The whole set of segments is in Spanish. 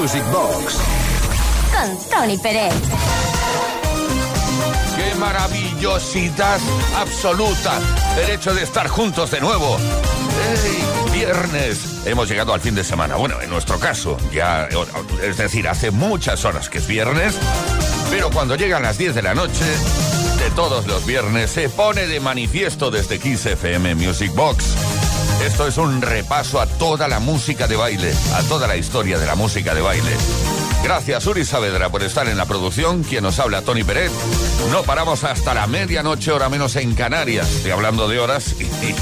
Music Box. Con Tony Pérez. ¡Qué maravillosidad absoluta! El hecho de estar juntos de nuevo. ¡Ey! Viernes. Hemos llegado al fin de semana. Bueno, en nuestro caso, ya. Es decir, hace muchas horas que es viernes. Pero cuando llegan las 10 de la noche, de todos los viernes, se pone de manifiesto desde Kiss FM Music Box. Esto es un repaso a toda la música de baile, a toda la historia de la música de baile. Gracias Uri Saavedra por estar en la producción, quien nos habla Tony Pérez. No paramos hasta la medianoche, hora menos en Canarias. Estoy hablando de horas y, y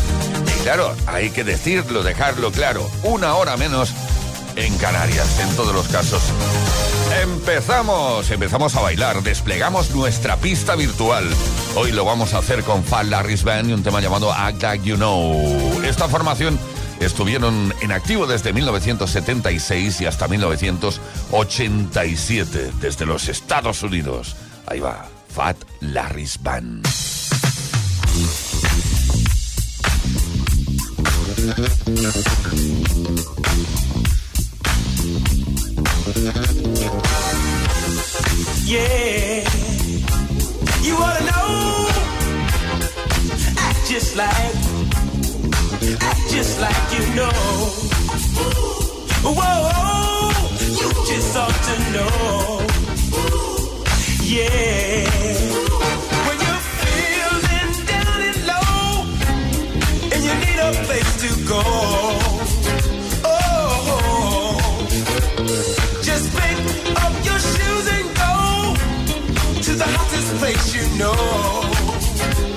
claro, hay que decirlo, dejarlo claro. Una hora menos en Canarias, en todos los casos. Empezamos, empezamos a bailar, desplegamos nuestra pista virtual. Hoy lo vamos a hacer con Fat Larry's Band y un tema llamado Act Like You Know. Esta formación estuvieron en activo desde 1976 y hasta 1987, desde los Estados Unidos. Ahí va, Fat Larry's Band. Yeah, you ought to know. Act just like, act just like you know. Whoa, you just ought to know. Yeah, when you're feeling down and low, and you need a place to go. To the hottest place you know.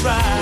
Try.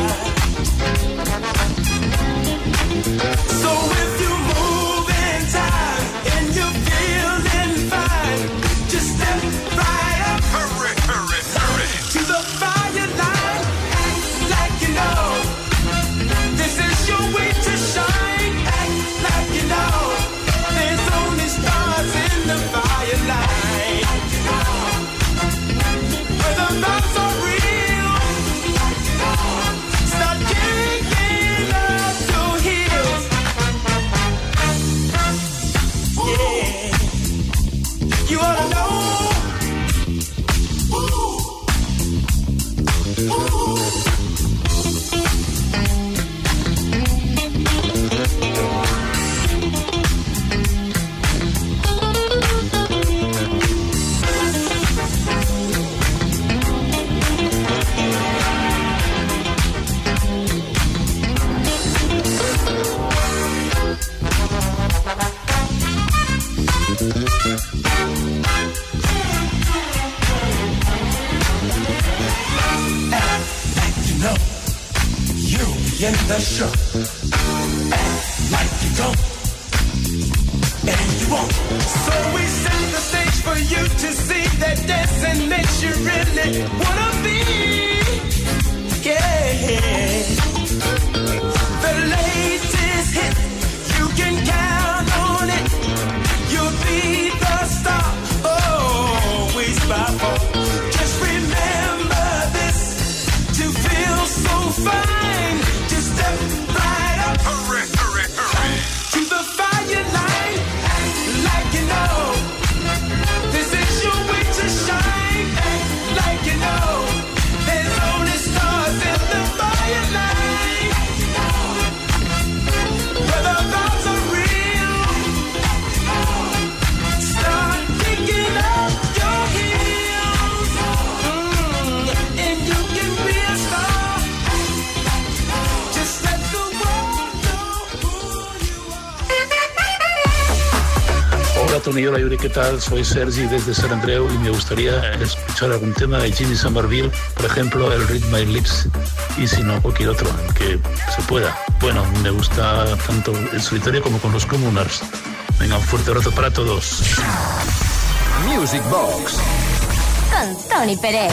Tal? Soy Sergi desde San Andreu y me gustaría escuchar algún tema de Jimmy Somerville, por ejemplo, el Read My Lips, y si no, cualquier otro, que se pueda. Bueno, me gusta tanto el solitario como con los Communers. Venga, un fuerte abrazo para todos. Music Box. Con Tony Pérez.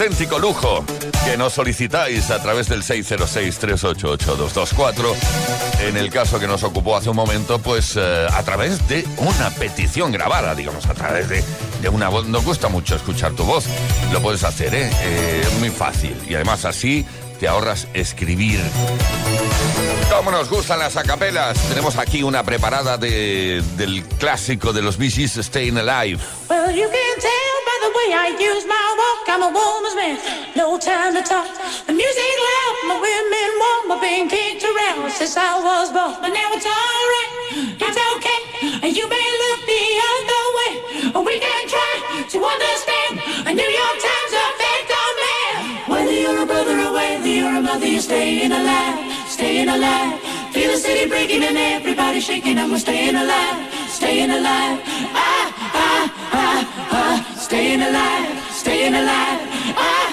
Auténtico lujo que nos solicitáis a través del 606-388-224. En el caso que nos ocupó hace un momento, pues eh, a través de una petición grabada, digamos, a través de, de una voz. Nos gusta mucho escuchar tu voz. Lo puedes hacer, ¿eh? Eh, Es muy fácil. Y además así te ahorras escribir. Como nos gustan las acapelas, tenemos aquí una preparada de, del clásico de los Bee Gees, Staying Alive. Well, you can tell the way I use my walk. I'm a woman's man, no time to talk. The music loud, my women warm, my being kicked around since I was born. But now it's alright, it's okay. And you may look the other way, or we can try to understand. A New York Times effect on man. Whether you're a brother or whether you're a mother, you're staying alive, staying alive. Feel the city breaking and everybody shaking, we're staying alive, staying alive. Ah, staying alive, staying alive. Ah,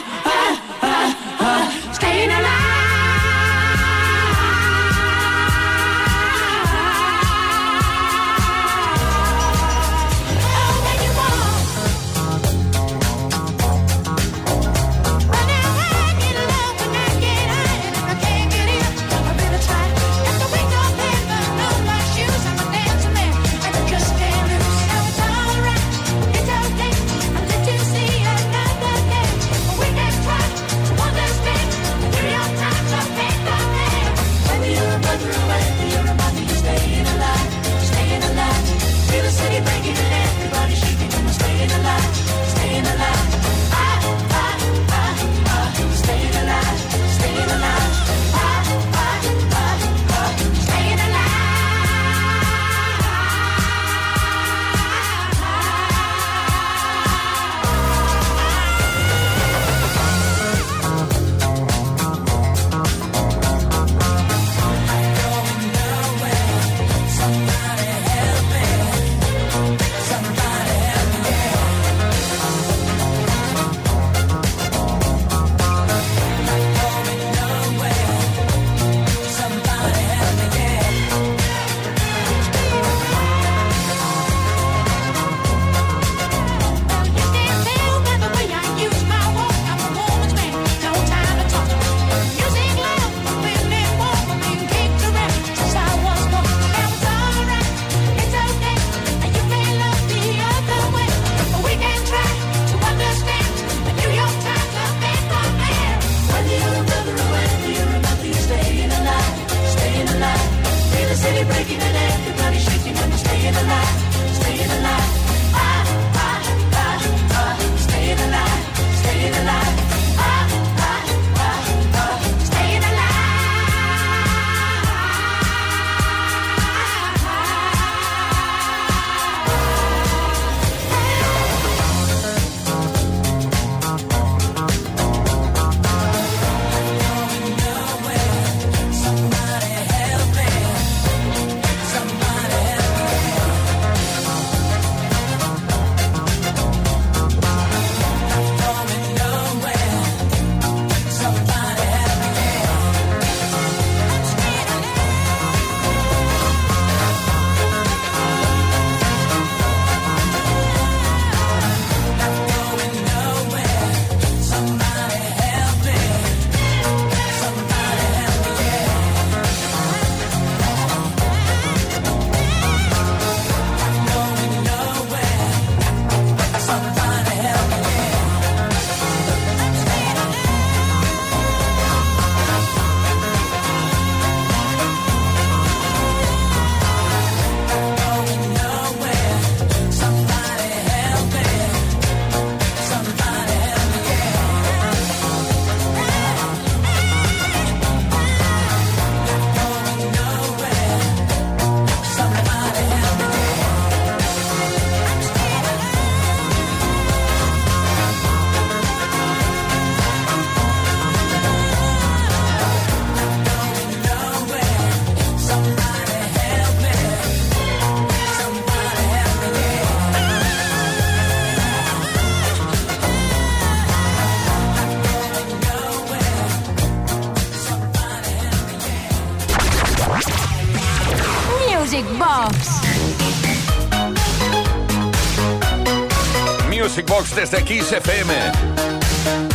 desde Kiss FM.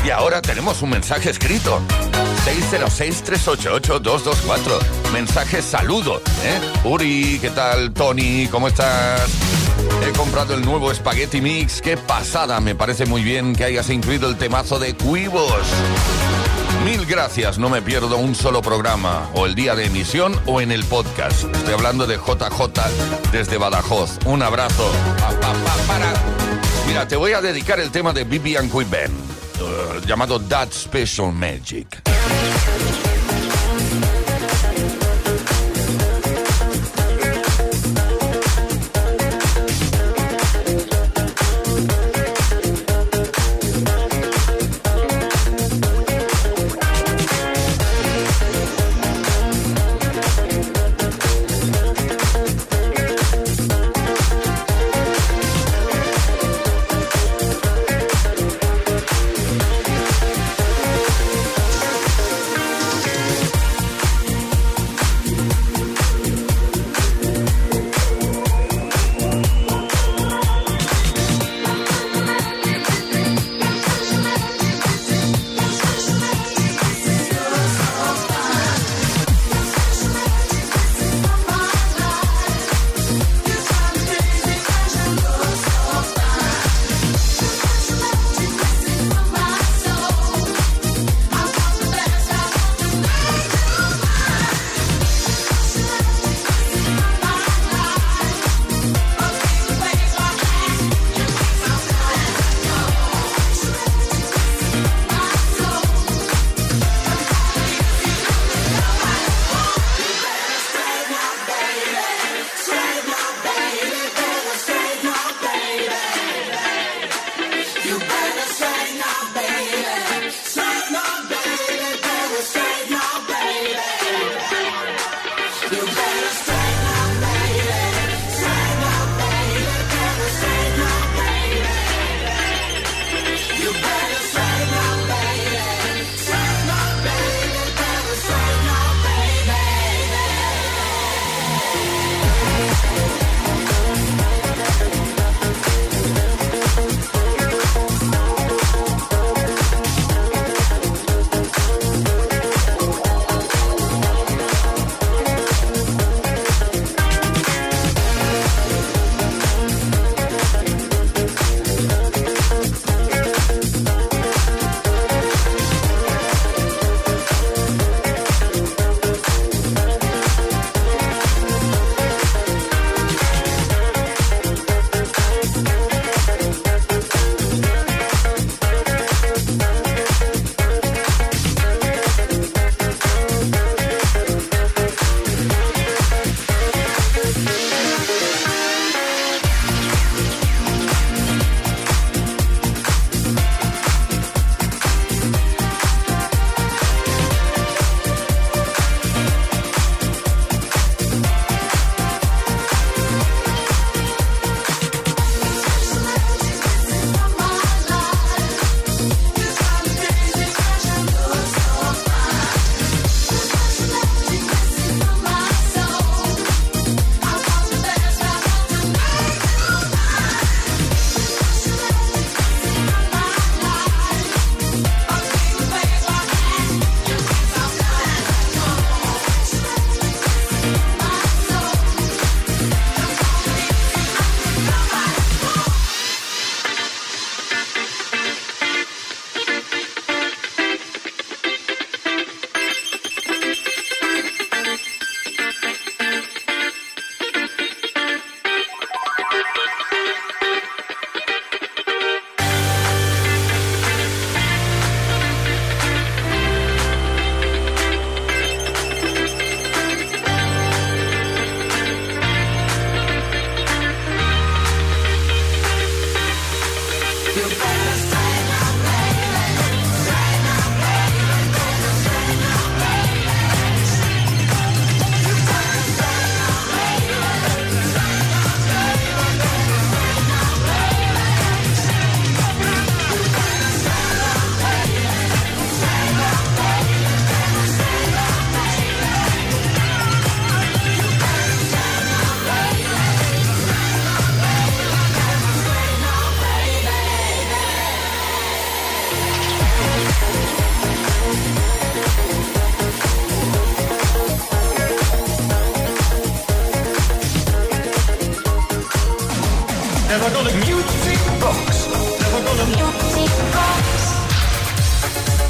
Y ahora tenemos un mensaje escrito. 606-388-224. Mensaje saludo. ¿eh? Uri, ¿qué tal? Tony, ¿cómo estás? He comprado el nuevo Spaghetti Mix. Qué pasada. Me parece muy bien que hayas incluido el temazo de Cuivos. Mil gracias, no me pierdo un solo programa, o el día de emisión o en el podcast. Estoy hablando de JJ desde Badajoz. Un abrazo. Mira, te voy a dedicar el tema de Vivian Quiben, uh, llamado That Special Magic.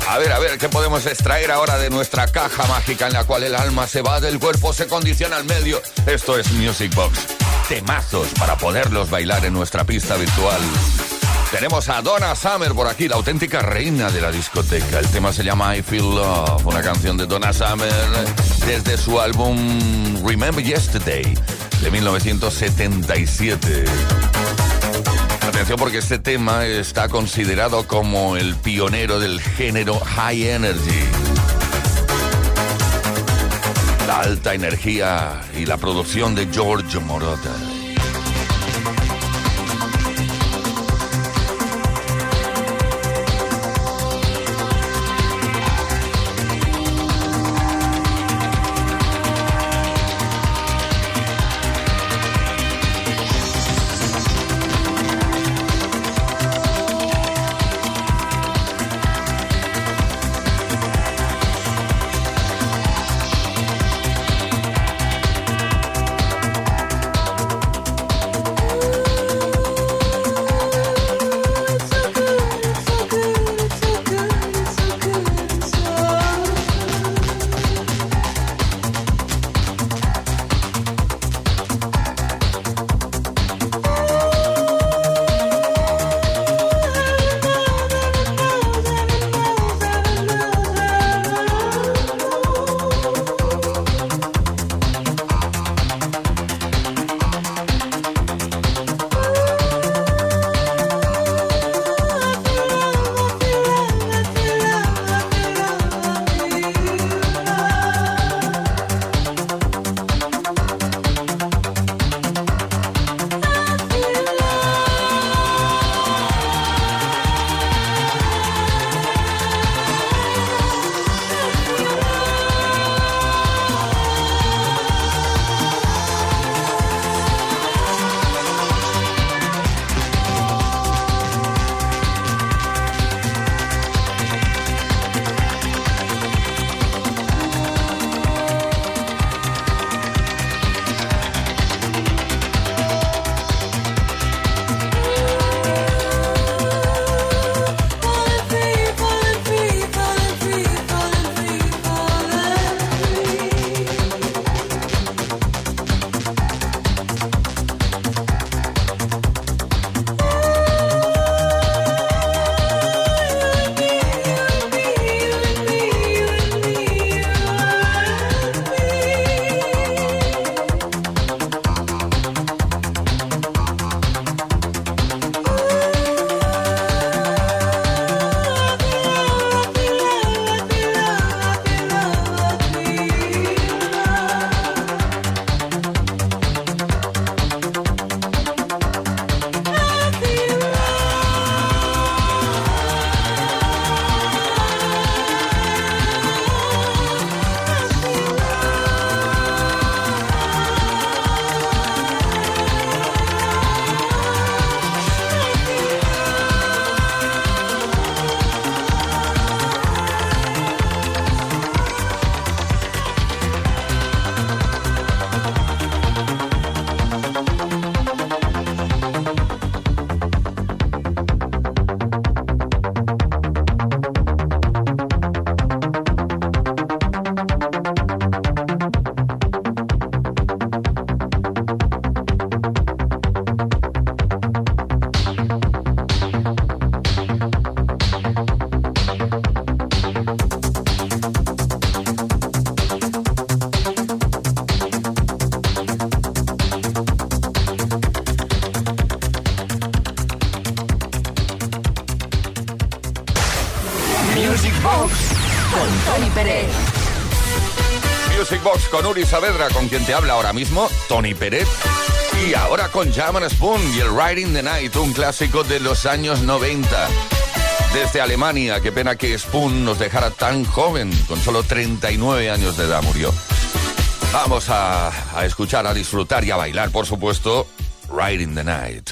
A ver, a ver, ¿qué podemos extraer ahora de nuestra caja mágica en la cual el alma se va del cuerpo, se condiciona al medio? Esto es Music Box. Temazos para poderlos bailar en nuestra pista virtual. Tenemos a Donna Summer por aquí, la auténtica reina de la discoteca. El tema se llama I Feel Love, una canción de Donna Summer desde su álbum Remember Yesterday de 1977. Atención porque este tema está considerado como el pionero del género High Energy. La alta energía y la producción de George Moroder. Saavedra, con quien te habla ahora mismo, Tony Pérez. Y ahora con Jaman Spoon y el Riding the Night, un clásico de los años 90. Desde Alemania, qué pena que Spoon nos dejara tan joven, con solo 39 años de edad murió. Vamos a, a escuchar, a disfrutar y a bailar, por supuesto, Riding the Night.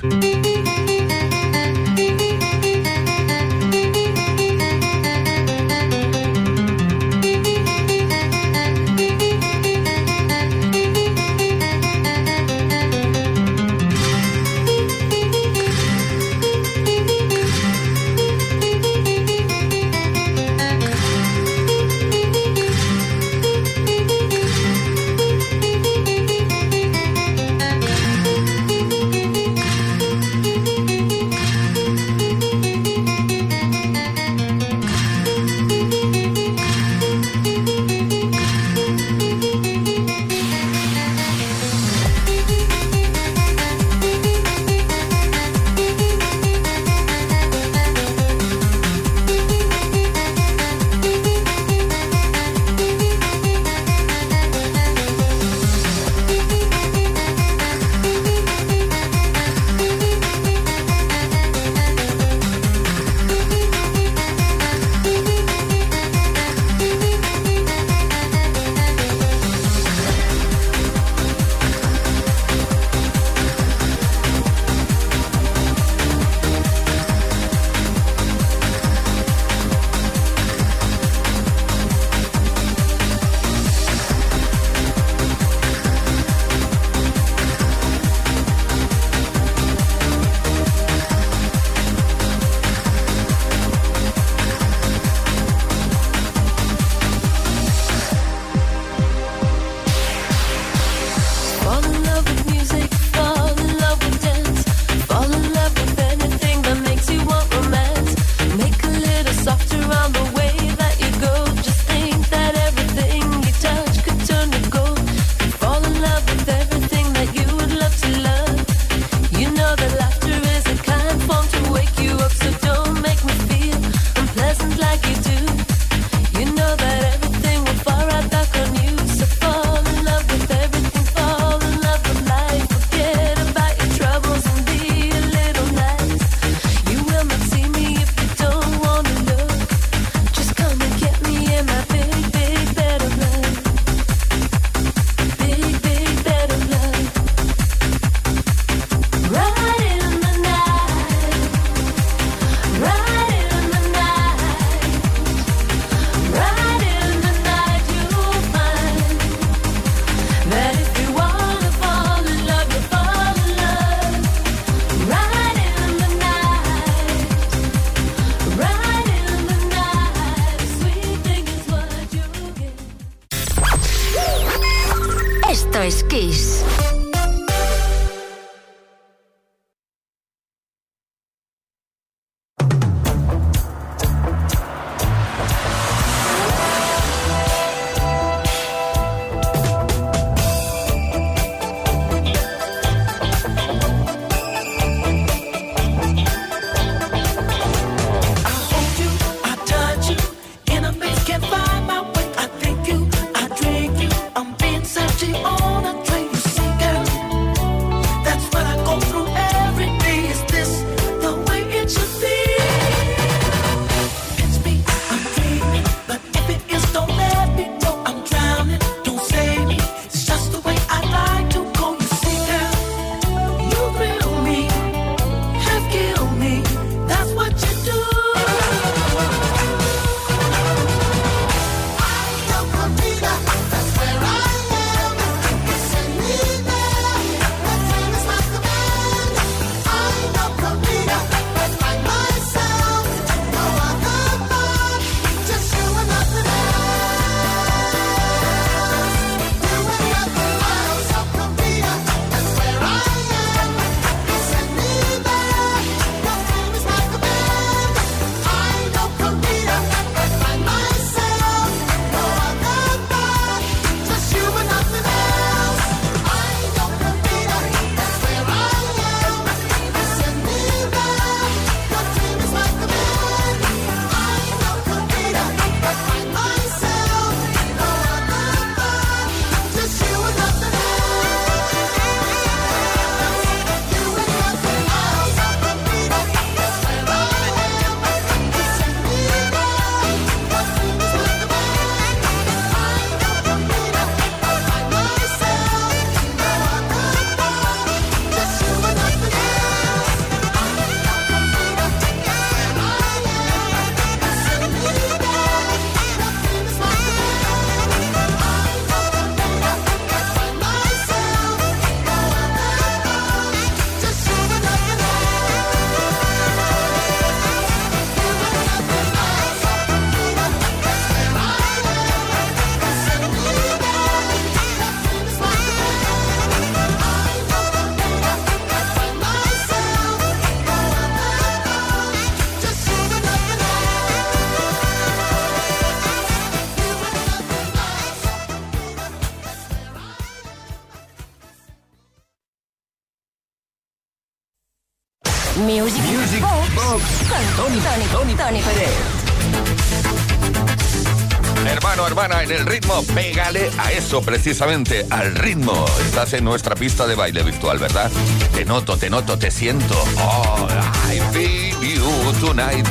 eso precisamente, al ritmo. Estás en nuestra pista de baile virtual, ¿verdad? Te noto, te noto, te siento. Oh, I feel you tonight.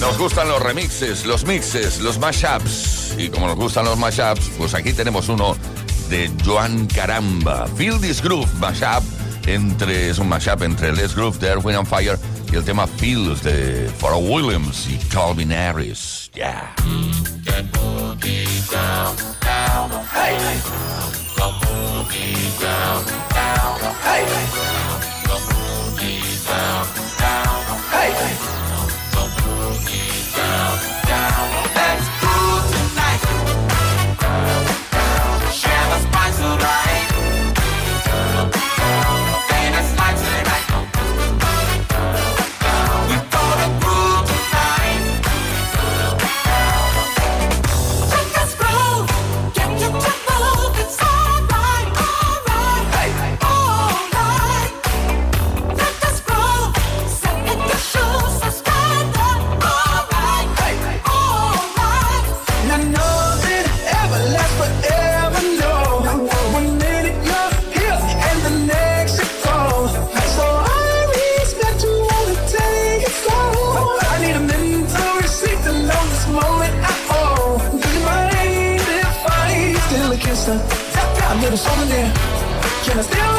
Nos gustan los remixes, los mixes, los mashups. Y como nos gustan los mashups, pues aquí tenemos uno de Joan Caramba. Feel this groove mashup. Entre, es un mashup entre Les Groove de Erwin on Fire y el tema Feels de Pharrell Williams y Calvin Harris. Yeah. boogie down, down hey. Boogie down, down hey. Boogie down, down hey. Just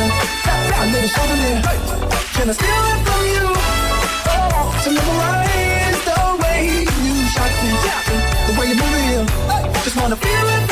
a. Can I steal it from you? Oh, to memorize the way you shot me, the way you move. Just wanna feel it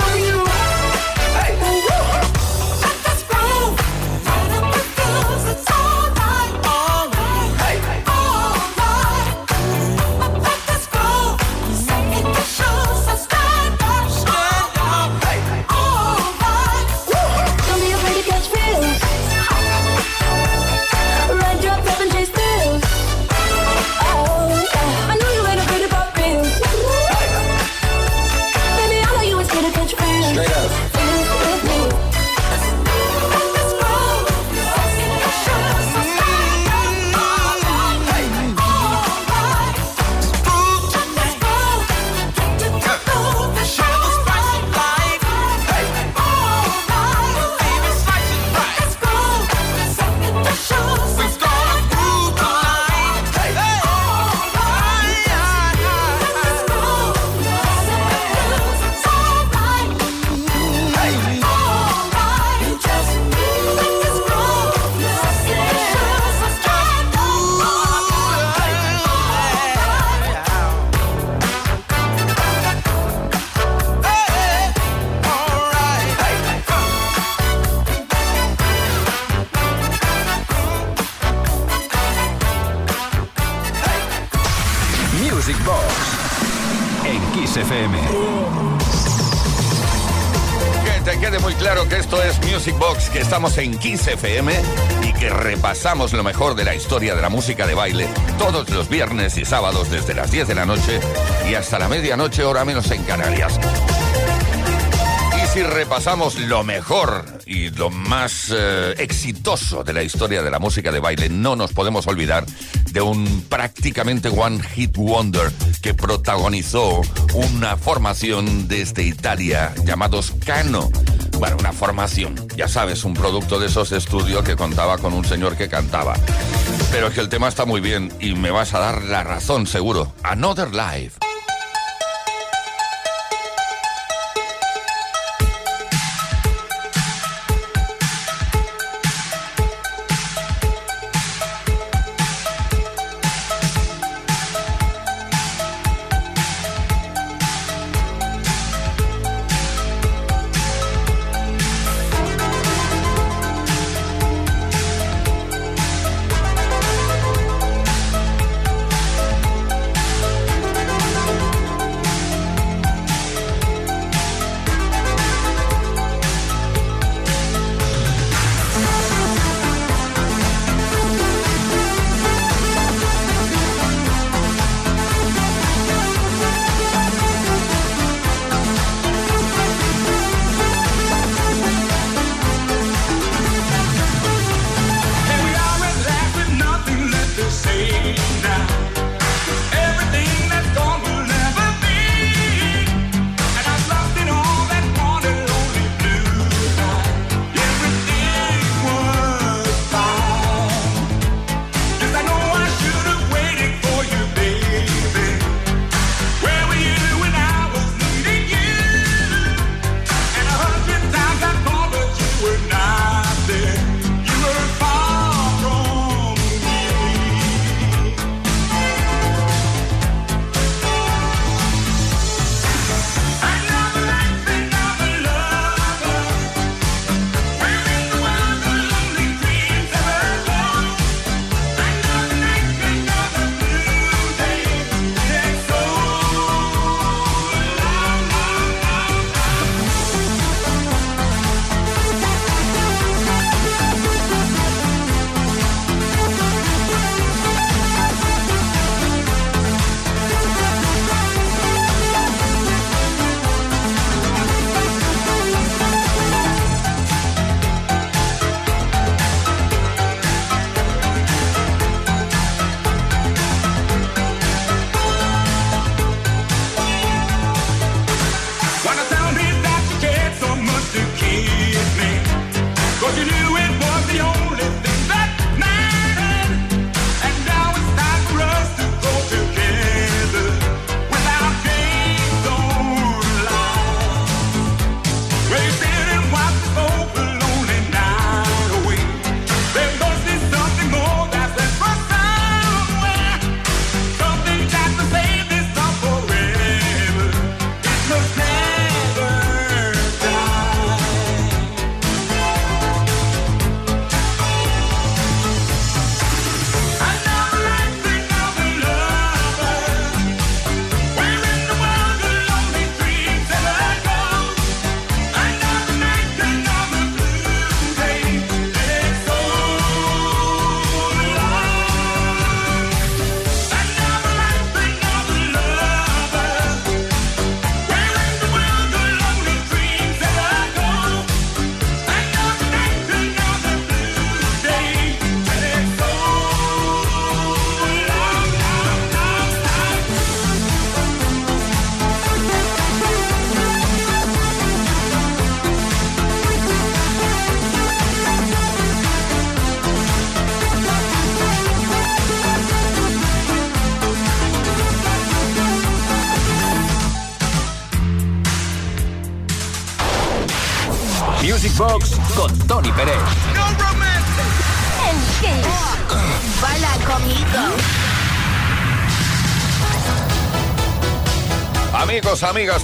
Que te quede muy claro que esto es Music Box, que estamos en 15 FM y que repasamos lo mejor de la historia de la música de baile todos los viernes y sábados desde las 10 de la noche y hasta la medianoche, hora menos en Canarias. Si repasamos lo mejor y lo más eh, exitoso de la historia de la música de baile, no nos podemos olvidar de un prácticamente one hit wonder que protagonizó una formación desde Italia llamados Cano. Bueno, una formación, ya sabes, un producto de esos de estudio que contaba con un señor que cantaba. Pero es que el tema está muy bien y me vas a dar la razón, seguro. Another Life. Now.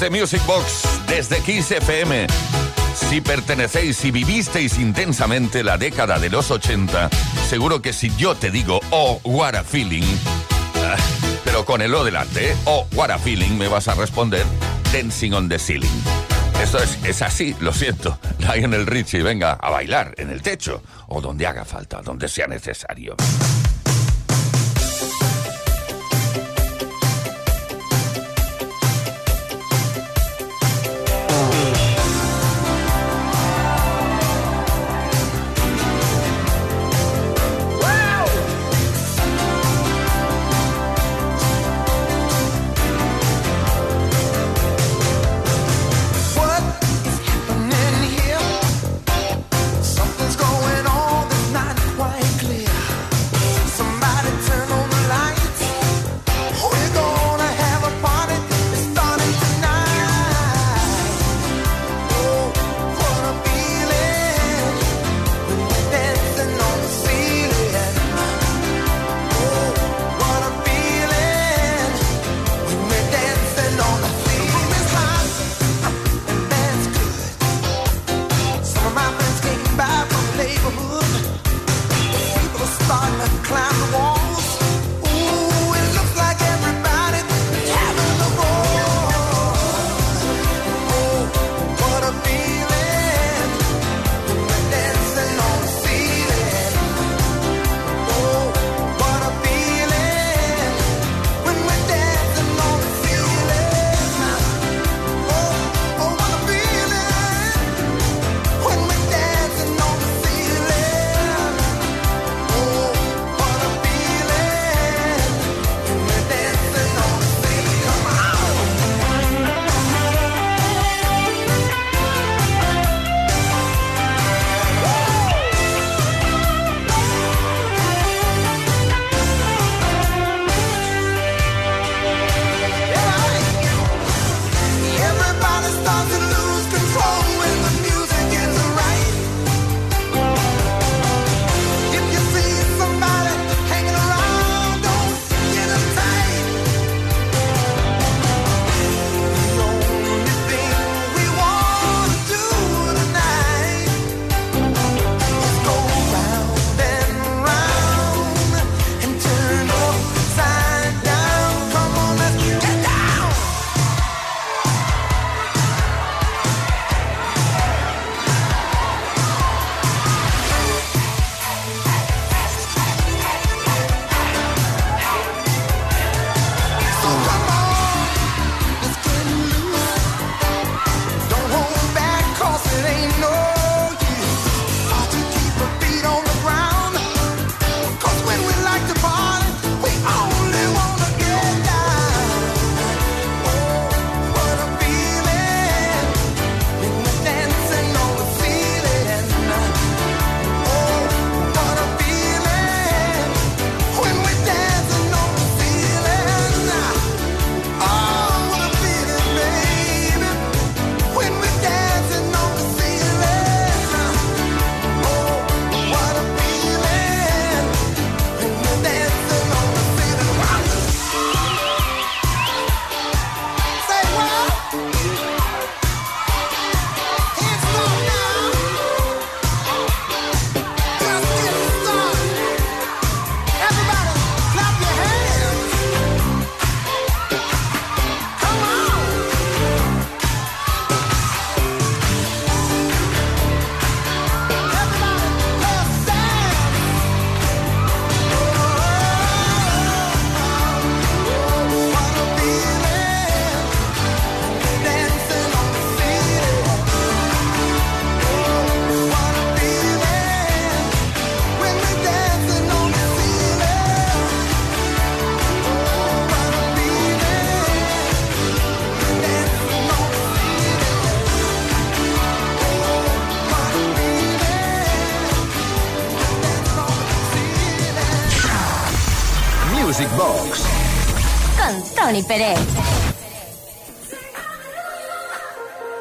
de Music Box desde Kiss FM. Si pertenecéis y vivisteis intensamente la década de los 80, seguro que si yo te digo, oh, what a feeling, ah, pero con el O delante, ¿eh? oh, what a feeling, me vas a responder, dancing on the ceiling. Esto es, es así, lo siento. Lionel Richie, venga a bailar en el techo o donde haga falta, donde sea necesario.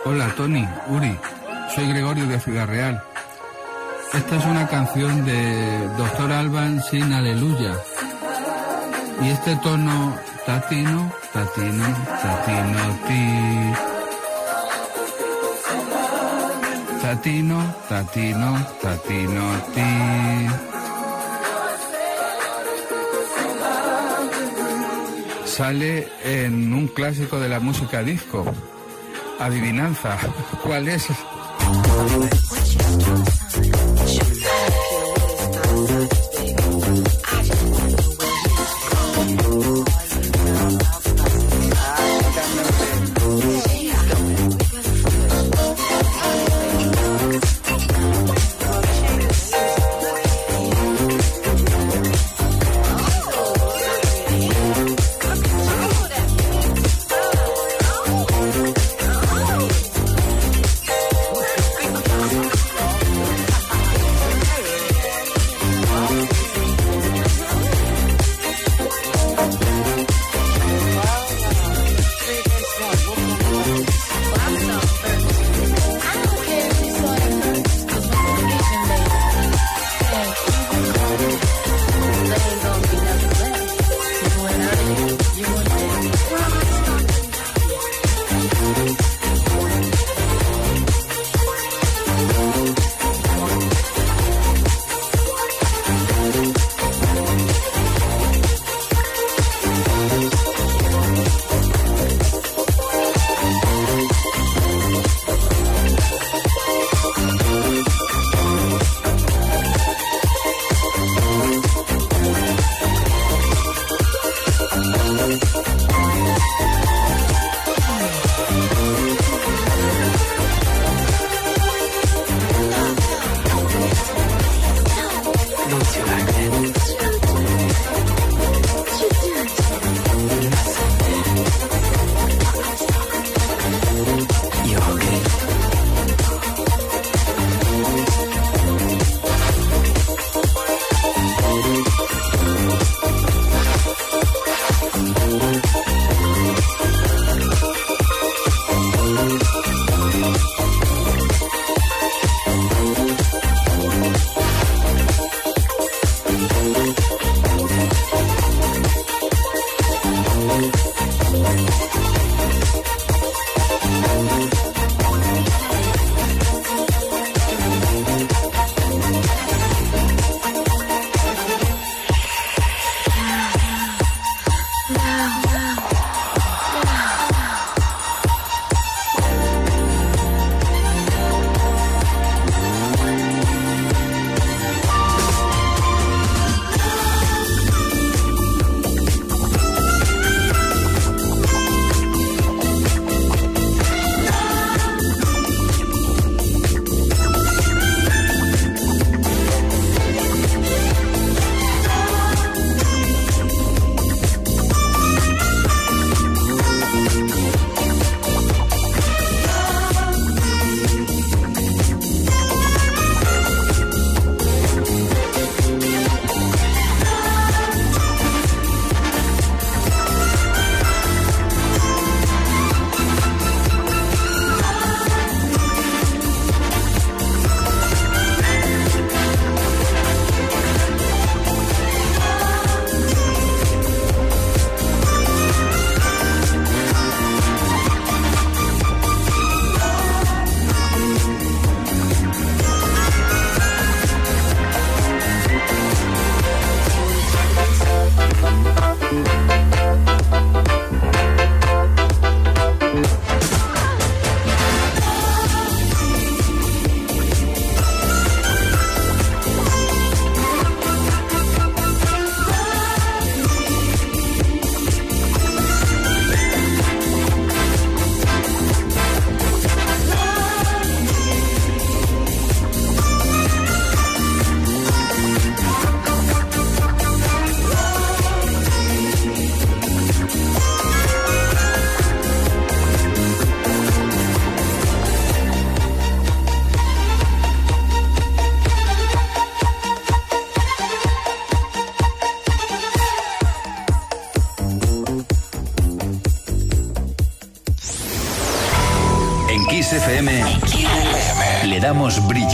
Hola Tony, Uri, soy Gregorio de Ciudad Real. Esta es una canción de Doctor Alban sin aleluya. Y este tono tatino, tatino, tatino, ti. Tatino, tatino, tatino, ti. Sale en un clásico de la música disco. Adivinanza. ¿Cuál es?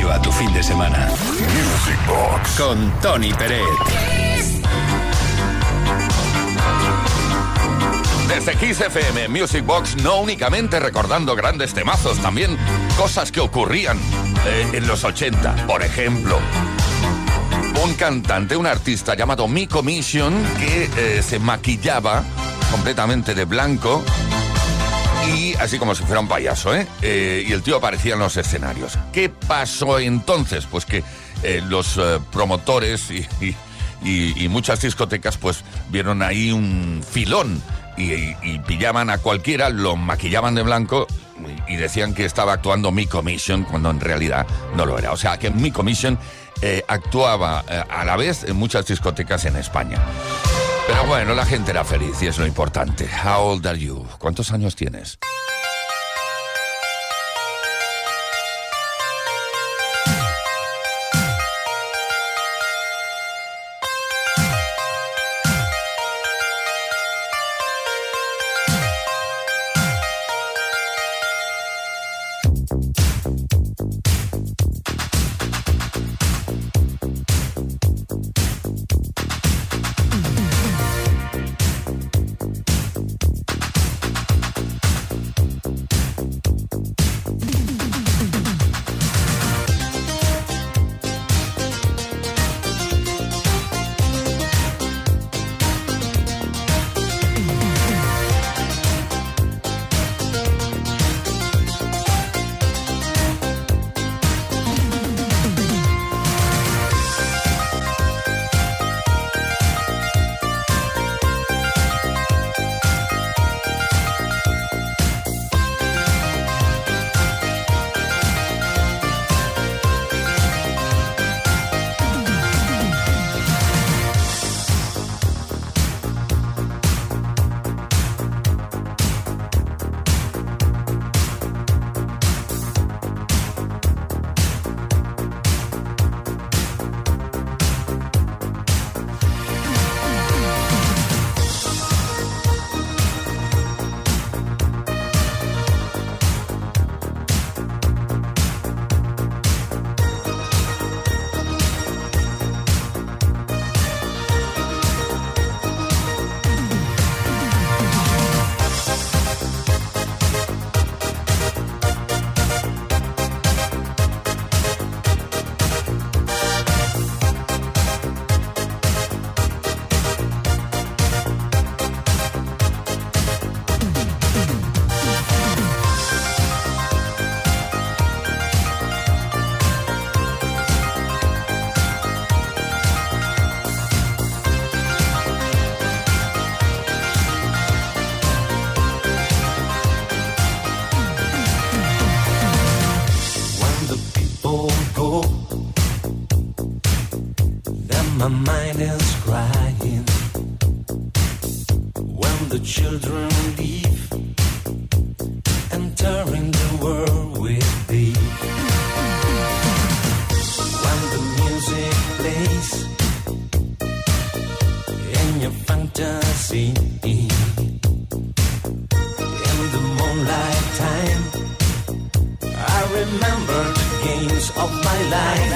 Brillo a tu fin de semana. Music Box. Con Tony Peret. Desde Kiss FM Music Box, no únicamente recordando grandes temazos, también cosas que ocurrían eh, en los 80. Por ejemplo, un cantante, un artista llamado Mi Commission, que eh, se maquillaba completamente de blanco así como si fuera un payaso, ¿eh? Eh, y el tío aparecía en los escenarios. ¿Qué pasó entonces? Pues que eh, los eh, promotores y, y- muchas discotecas pues vieron ahí un filón y, pillaban a cualquiera, lo maquillaban de blanco y, decían que estaba actuando Mi Commission cuando en realidad no lo era. O sea que Mi Commission actuaba a la vez en muchas discotecas en España. Pero bueno, la gente era feliz y es lo importante. How old are you? ¿Cuántos años tienes? Remember games of my life.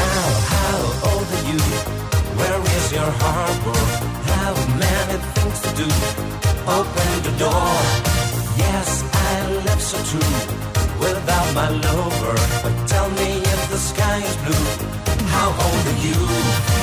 Now, how old are you? Where is your harbor? How many things to do? Open the door. Yes, I live so true. Without my lover, but tell me if the sky is blue. How old are you?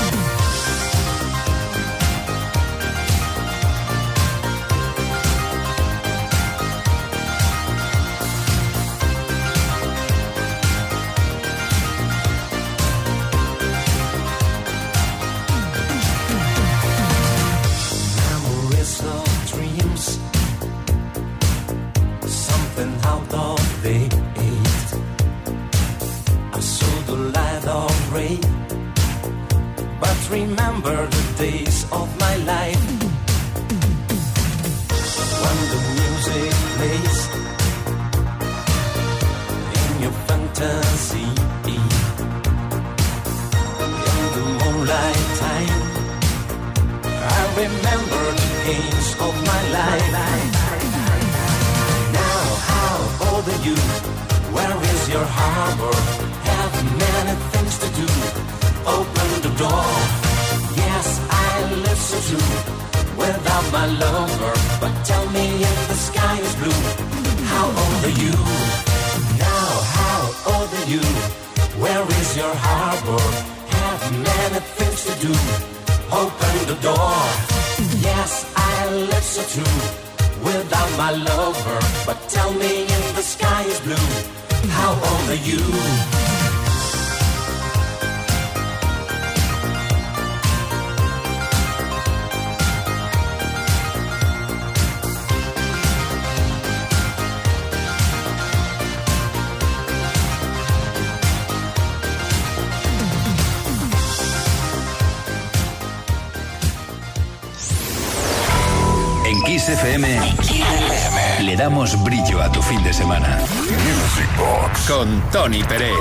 Brillo a tu fin de semana. Music Box. Con Tony Pérez.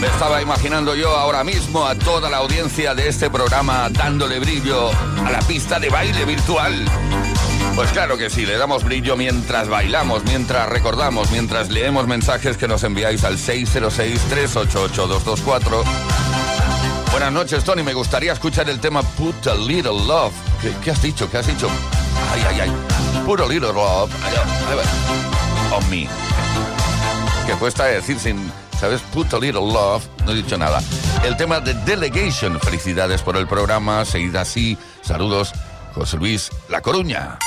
Me estaba imaginando yo ahora mismo a toda la audiencia de este programa dándole brillo a la pista de baile virtual. Pues claro que sí, le damos brillo mientras bailamos, mientras recordamos, mientras leemos mensajes que nos enviáis al 606-388-224. Buenas noches, Tony. Me gustaría escuchar el tema Put a Little Love. ¿Qué, qué has dicho? ¿Qué has dicho? Ay, ay, ay. Put a Little Love. On me. Que cuesta decir sin, ¿sabes? Put a Little Love. No he dicho nada. El tema de Delegation. Felicidades por el programa. Seguid así. Saludos. José Luis La Coruña.